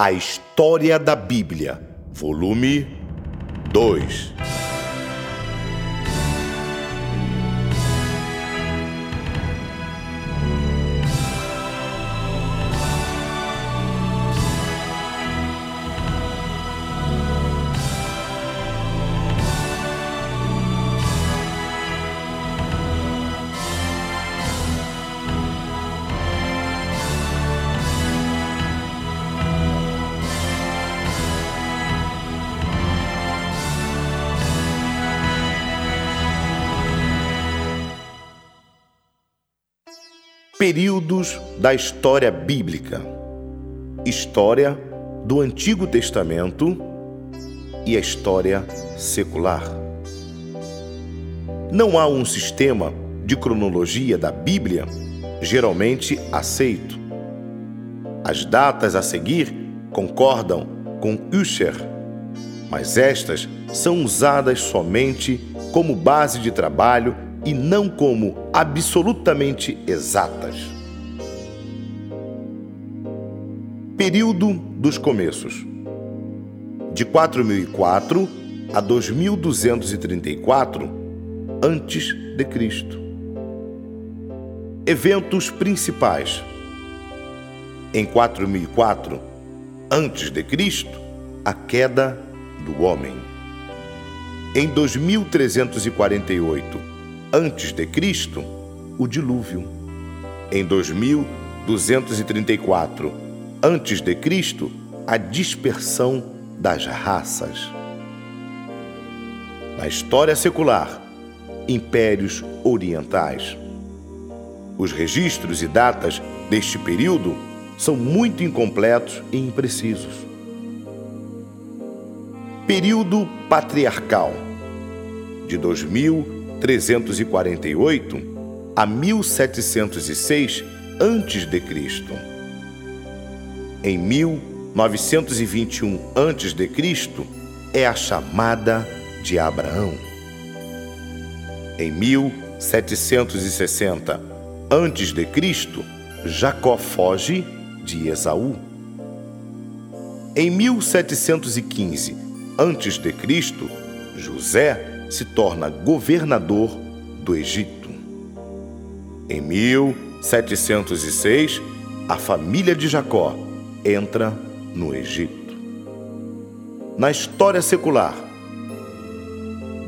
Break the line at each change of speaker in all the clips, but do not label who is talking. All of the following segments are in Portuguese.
A História da Bíblia, volume 2. Períodos da história bíblica: História do Antigo Testamento e a história secular. Não há um sistema de cronologia da Bíblia geralmente aceito. As datas a seguir concordam com Usher, mas estas são usadas somente como base de trabalho e não como absolutamente exatas. Período dos começos. De 4004 a 2234 antes de Cristo. Eventos principais. Em 4004 antes de Cristo, a queda do homem. Em 2348 antes de Cristo, o dilúvio. Em 2234 antes de Cristo, a dispersão das raças. Na história secular, impérios orientais. Os registros e datas deste período são muito incompletos e imprecisos. Período patriarcal de 2000 348 a 1706 a.C. Em 1921 a.C. é a chamada de Abraão. Em 1760 a.C., Jacó foge de Esaú. Em 1715 a.C., José se torna governador do Egito. Em 1706, a família de Jacó entra no Egito. Na história secular,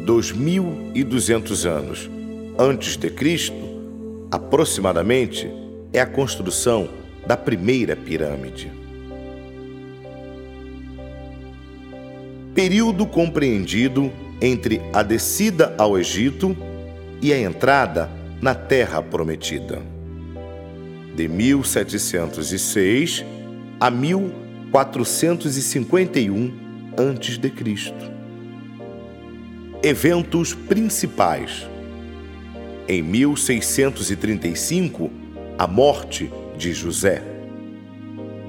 2.200 anos antes de Cristo, aproximadamente, é a construção da primeira pirâmide. Período compreendido entre a descida ao Egito e a entrada na Terra Prometida. De 1706 a 1451 a.C. Eventos principais. Em 1635, a morte de José.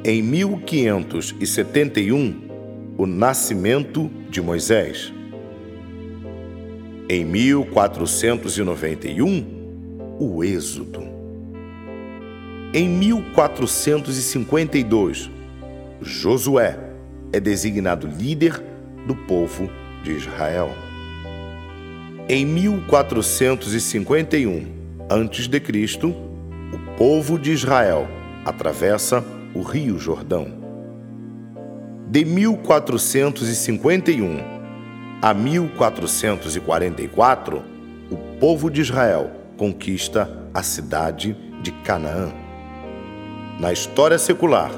Em 1571, o nascimento de Moisés. Em 1491, o Êxodo. Em 1452, Josué é designado líder do povo de Israel. Em 1451 a.C., o povo de Israel atravessa o Rio Jordão. De 1451 a 1444, o povo de Israel conquista a cidade de Canaã. Na história secular,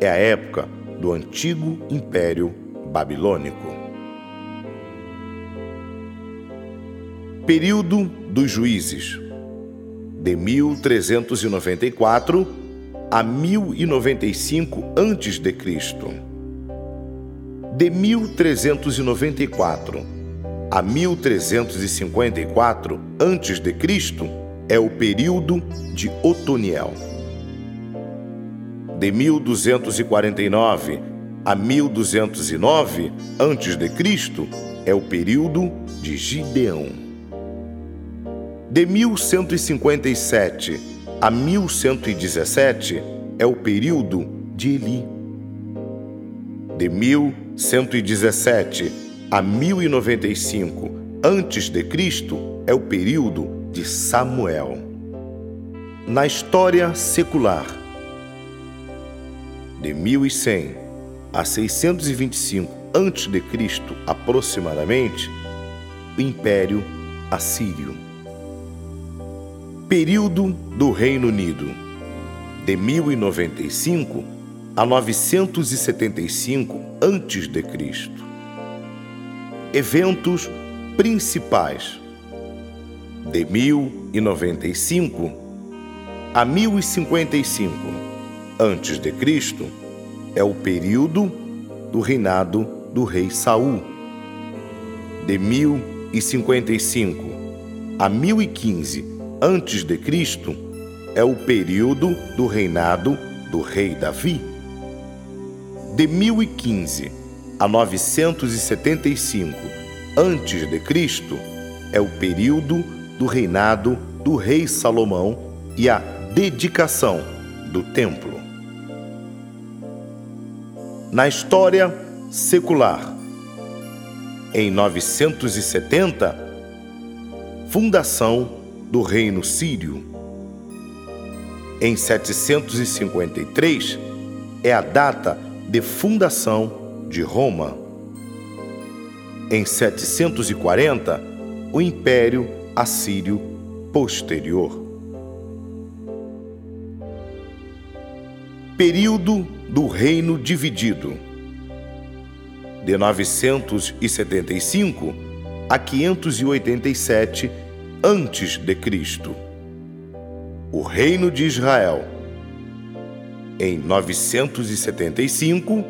é a época do antigo Império Babilônico. Período dos Juízes, de 1394 a 1095 a.C de 1394 a 1354 a.C. é o período de Otoniel. De 1249 a 1209 a.C. é o período de Gideão. De 1157 a 1117 é o período de Eli. de 1117 a 1095 a.C., é o período de Samuel. Na história secular, de 1100 a 625 a.C., aproximadamente, o Império Assírio. Período do Reino Unido, de 1095 a 975 a.C. Eventos principais de 1095 a 1055 a.C. é o período do reinado do rei Saul. De 1055 a 1015 a.C. é o período do reinado do rei Davi. De 1015 a 975 a.C. é o período do reinado do rei Salomão e a dedicação do templo. Na história secular, em 970, fundação do reino sírio. Em 753 é a data de fundação de Roma. Em 740, o Império Assírio posterior. Período do Reino Dividido, de 975 a 587 antes de Cristo. O Reino de Israel, em 975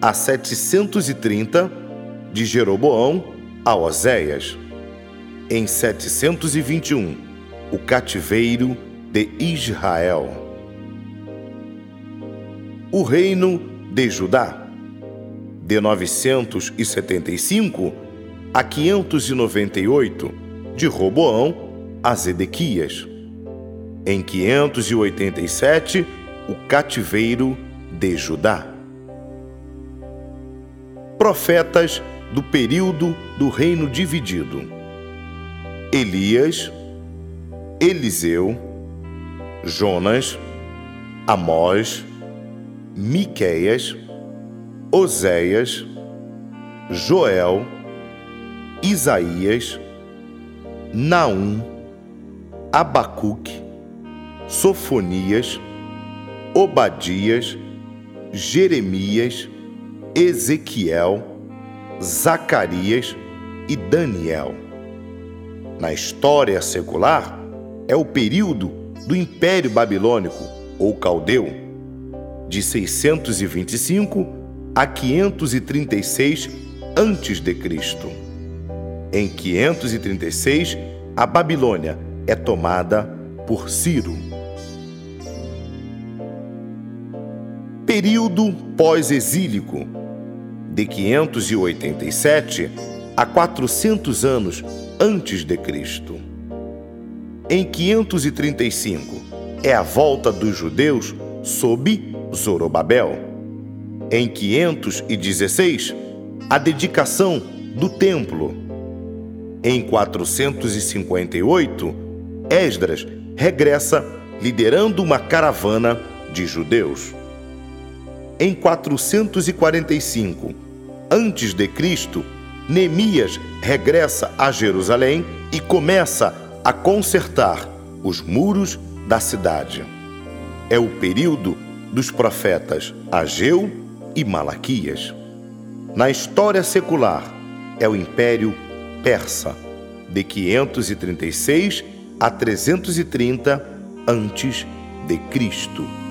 a 730 de Jeroboão a Oséias. Em 721, o cativeiro de Israel o reino de Judá. De 975 a 598, de Roboão a Zedequias. Em 587, o cativeiro de Judá. Profetas do período do reino dividido: Elias, Eliseu, Jonas, Amós, Miqueias, Oséias, Joel, Isaías, Naum, Abacuque, Sofonias, Obadias, Jeremias, Ezequiel, Zacarias e Daniel. Na história secular, é o período do Império Babilônico ou Caldeu de 625 a 536 a.C. Em 536, a Babilônia é tomada por Ciro. Período pós-exílico, de 587 a 400 anos antes de Cristo. Em 535, é a volta dos judeus sob Zorobabel. Em 516, a dedicação do templo. Em 458, Esdras regressa liderando uma caravana de judeus. Em 445 a.C., Neemias regressa a Jerusalém e começa a consertar os muros da cidade. É o período dos profetas Ageu e Malaquias. Na história secular, é o Império Persa, de 536 a 330 antes de Cristo.